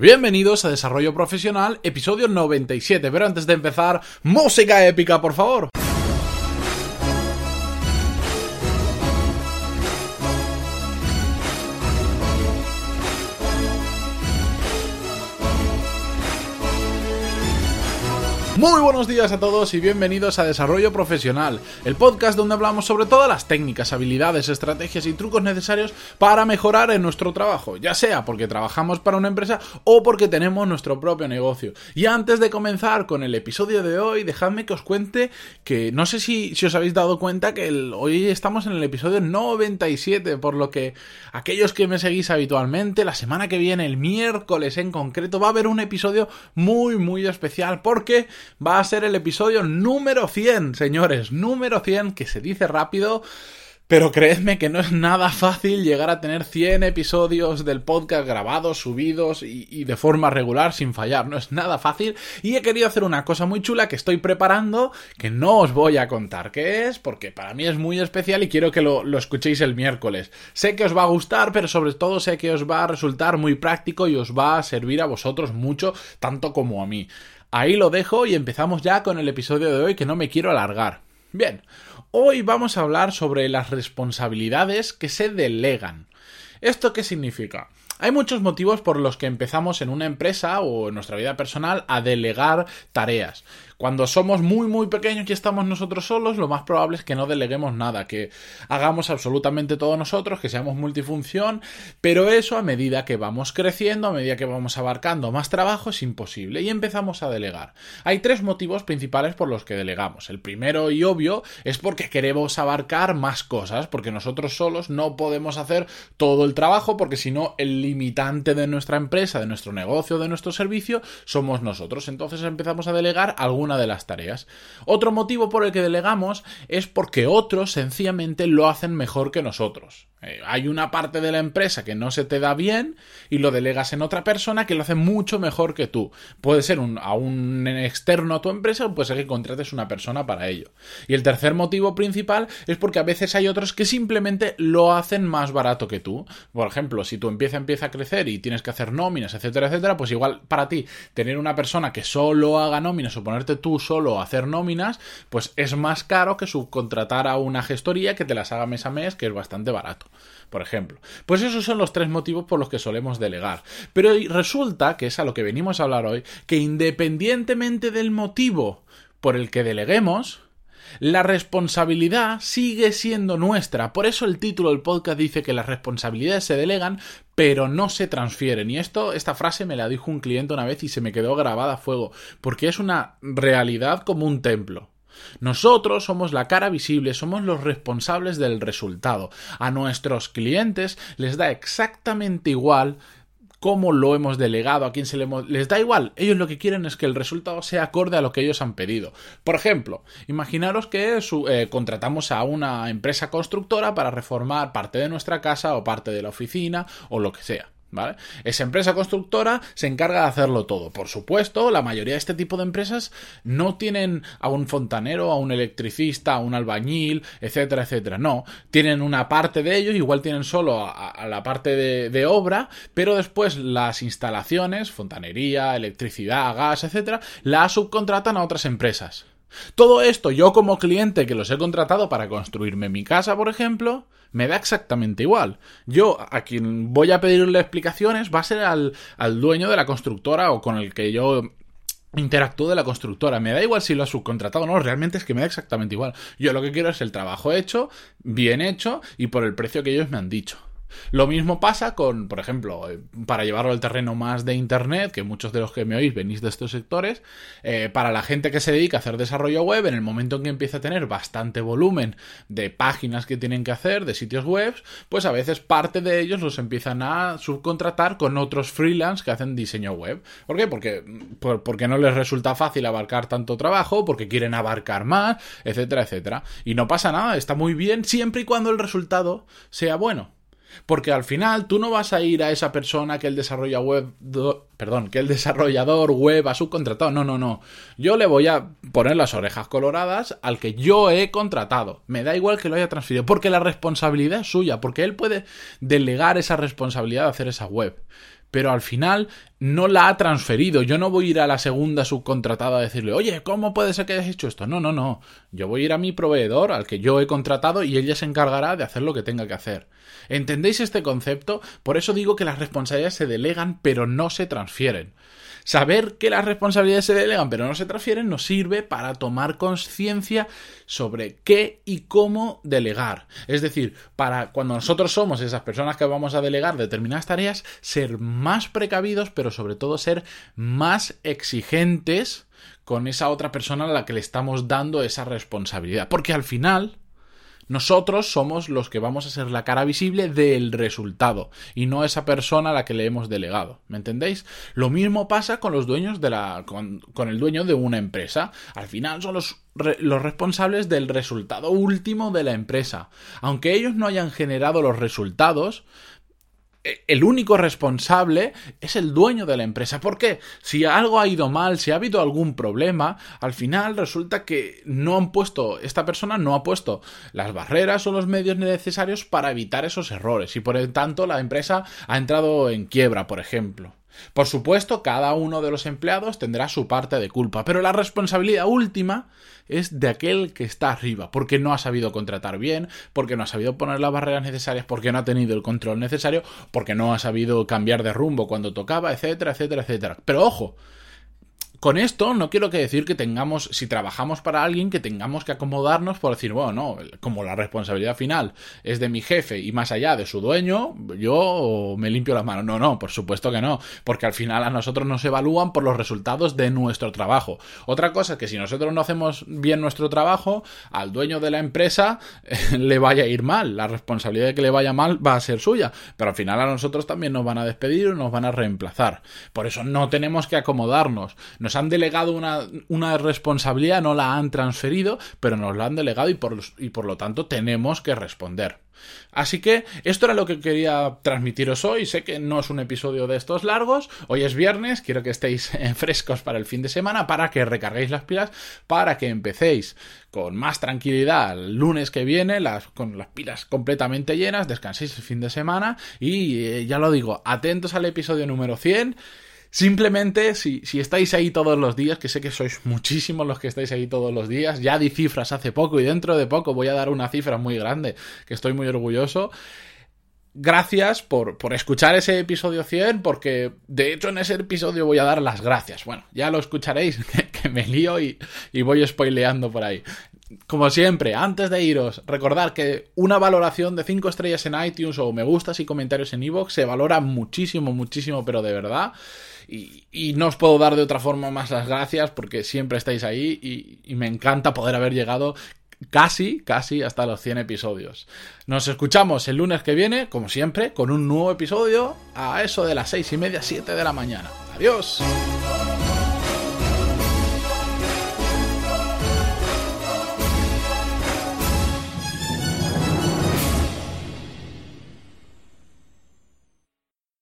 Bienvenidos a Desarrollo Profesional, episodio 97. Pero antes de empezar, música épica, por favor. Muy buenos días a todos y bienvenidos a Desarrollo Profesional, el podcast donde hablamos sobre todas las técnicas, habilidades, estrategias y trucos necesarios para mejorar en nuestro trabajo, ya sea porque trabajamos para una empresa o porque tenemos nuestro propio negocio. Y antes de comenzar con el episodio de hoy, dejadme que os cuente que no sé si, os habéis dado cuenta que hoy estamos en el episodio 97, por lo que aquellos que me seguís habitualmente, la semana que viene, el miércoles en concreto, va a haber un episodio muy muy especial porque va a ser el episodio número 100, señores, número 100, que se dice rápido. Pero creedme que no es nada fácil llegar a tener 100 episodios del podcast grabados, subidos y, de forma regular sin fallar. No es nada fácil y he querido hacer una cosa muy chula que estoy preparando que no os voy a contar qué es porque para mí es muy especial y quiero que lo, lo escuchéis el miércoles. Sé que os va a gustar pero sobre todo sé que os va a resultar muy práctico y os va a servir a vosotros mucho tanto como a mí. Ahí lo dejo y empezamos ya con el episodio de hoy que no me quiero alargar. Bien, hoy vamos a hablar sobre las responsabilidades que se delegan. ¿Esto qué significa? Hay muchos motivos por los que empezamos en una empresa o en nuestra vida personal a delegar tareas. Cuando somos muy muy pequeños y estamos nosotros solos, lo más probable es que no deleguemos nada, que hagamos absolutamente todo nosotros, que seamos multifunción, pero eso a medida que vamos creciendo, a medida que vamos abarcando más trabajo, es imposible y empezamos a delegar. Hay tres motivos principales por los que delegamos. El primero y obvio es porque queremos abarcar más cosas, porque nosotros solos no podemos hacer todo el trabajo, porque si no, el limitante de nuestra empresa, de nuestro negocio, de nuestro servicio, somos nosotros. Entonces empezamos a delegar algunas de las tareas. Otro motivo por el que delegamos es porque otros sencillamente lo hacen mejor que nosotros. Eh, hay una parte de la empresa que no se te da bien y lo delegas en otra persona que lo hace mucho mejor que tú. Puede ser un, a un externo a tu empresa o puede ser que contrates una persona para ello. Y el tercer motivo principal es porque a veces hay otros que simplemente lo hacen más barato que tú. Por ejemplo, si tu empieza empieza a crecer y tienes que hacer nóminas, etcétera, etcétera, pues igual para ti tener una persona que solo haga nóminas o ponerte tú solo a hacer nóminas, pues es más caro que subcontratar a una gestoría que te las haga mes a mes, que es bastante barato por ejemplo. Pues esos son los tres motivos por los que solemos delegar. Pero resulta, que es a lo que venimos a hablar hoy, que independientemente del motivo por el que deleguemos, la responsabilidad sigue siendo nuestra. Por eso el título del podcast dice que las responsabilidades se delegan, pero no se transfieren. Y esto, esta frase me la dijo un cliente una vez y se me quedó grabada a fuego, porque es una realidad como un templo. Nosotros somos la cara visible, somos los responsables del resultado. A nuestros clientes les da exactamente igual cómo lo hemos delegado, a quién se le hemos... Les da igual, ellos lo que quieren es que el resultado sea acorde a lo que ellos han pedido. Por ejemplo, imaginaros que eh, contratamos a una empresa constructora para reformar parte de nuestra casa o parte de la oficina o lo que sea. ¿Vale? Esa empresa constructora se encarga de hacerlo todo. Por supuesto, la mayoría de este tipo de empresas no tienen a un fontanero, a un electricista, a un albañil, etcétera, etcétera. No, tienen una parte de ellos, igual tienen solo a, la parte de, de, obra, pero después las instalaciones, fontanería, electricidad, gas, etcétera, las subcontratan a otras empresas. Todo esto yo como cliente que los he contratado para construirme mi casa, por ejemplo, me da exactamente igual. Yo a quien voy a pedirle explicaciones va a ser al, al dueño de la constructora o con el que yo interactúo de la constructora. Me da igual si lo ha subcontratado o no, realmente es que me da exactamente igual. Yo lo que quiero es el trabajo hecho, bien hecho y por el precio que ellos me han dicho. Lo mismo pasa con, por ejemplo, eh, para llevarlo al terreno más de Internet, que muchos de los que me oís venís de estos sectores, eh, para la gente que se dedica a hacer desarrollo web, en el momento en que empieza a tener bastante volumen de páginas que tienen que hacer, de sitios web, pues a veces parte de ellos los empiezan a subcontratar con otros freelance que hacen diseño web. ¿Por qué? Porque, porque no les resulta fácil abarcar tanto trabajo, porque quieren abarcar más, etcétera, etcétera. Y no pasa nada, está muy bien siempre y cuando el resultado sea bueno. Porque al final tú no vas a ir a esa persona que el desarrollador web, perdón, que el desarrollador web ha subcontratado. No, no, no. Yo le voy a poner las orejas coloradas al que yo he contratado. Me da igual que lo haya transferido, porque la responsabilidad es suya, porque él puede delegar esa responsabilidad de hacer esa web. Pero al final no la ha transferido. Yo no voy a ir a la segunda subcontratada a decirle, oye, ¿cómo puede ser que hayas hecho esto? No, no, no. Yo voy a ir a mi proveedor, al que yo he contratado, y ella se encargará de hacer lo que tenga que hacer. ¿Entendéis este concepto? Por eso digo que las responsabilidades se delegan, pero no se transfieren. Saber que las responsabilidades se delegan pero no se transfieren nos sirve para tomar conciencia sobre qué y cómo delegar. Es decir, para cuando nosotros somos esas personas que vamos a delegar determinadas tareas, ser más precavidos, pero sobre todo ser más exigentes con esa otra persona a la que le estamos dando esa responsabilidad. Porque al final, nosotros somos los que vamos a ser la cara visible del resultado y no esa persona a la que le hemos delegado. ¿Me entendéis? Lo mismo pasa con los dueños de la. con, con el dueño de una empresa. Al final son los los responsables del resultado último de la empresa. Aunque ellos no hayan generado los resultados, el único responsable es el dueño de la empresa. ¿Por qué? Si algo ha ido mal, si ha habido algún problema, al final resulta que no han puesto, esta persona no ha puesto las barreras o los medios necesarios para evitar esos errores y por el tanto la empresa ha entrado en quiebra, por ejemplo. Por supuesto, cada uno de los empleados tendrá su parte de culpa, pero la responsabilidad última es de aquel que está arriba, porque no ha sabido contratar bien, porque no ha sabido poner las barreras necesarias, porque no ha tenido el control necesario, porque no ha sabido cambiar de rumbo cuando tocaba, etcétera, etcétera, etcétera. Pero ojo, con esto no quiero que decir que tengamos, si trabajamos para alguien, que tengamos que acomodarnos por decir, bueno, no, como la responsabilidad final es de mi jefe y más allá de su dueño, yo me limpio las manos. No, no, por supuesto que no, porque al final a nosotros nos evalúan por los resultados de nuestro trabajo. Otra cosa es que si nosotros no hacemos bien nuestro trabajo, al dueño de la empresa le vaya a ir mal. La responsabilidad de que le vaya mal va a ser suya, pero al final a nosotros también nos van a despedir o nos van a reemplazar. Por eso no tenemos que acomodarnos nos han delegado una, una, responsabilidad, no la han transferido, pero nos la han delegado y por, y por lo tanto tenemos que responder. Así que esto era lo que quería transmitiros hoy. Sé que no es un episodio de estos largos. Hoy es viernes, quiero que estéis frescos para el fin de semana, para que recarguéis las pilas, para que empecéis con más tranquilidad el lunes que viene, las, con las pilas completamente llenas, descanséis el fin de semana y eh, ya lo digo, atentos al episodio número 100 Simplemente, si, si, estáis ahí todos los días, que sé que sois muchísimos los que estáis ahí todos los días, ya di cifras hace poco y dentro de poco voy a dar una cifra muy grande, que estoy muy orgulloso. Gracias por, por escuchar ese episodio 100, porque de hecho en ese episodio voy a dar las gracias. Bueno, ya lo escucharéis, que, me lío y, y voy spoileando por ahí como siempre, antes de iros, recordar que una valoración de 5 estrellas en iTunes o me gustas y comentarios en iVoox se valora muchísimo, muchísimo, pero de verdad. Y, no os puedo dar de otra forma más las gracias porque siempre estáis ahí y, y me encanta poder haber llegado casi, casi hasta los 100 episodios. Nos escuchamos el lunes que viene, como siempre, con un nuevo episodio a eso de las 6 y media, 7 de la mañana. Adiós.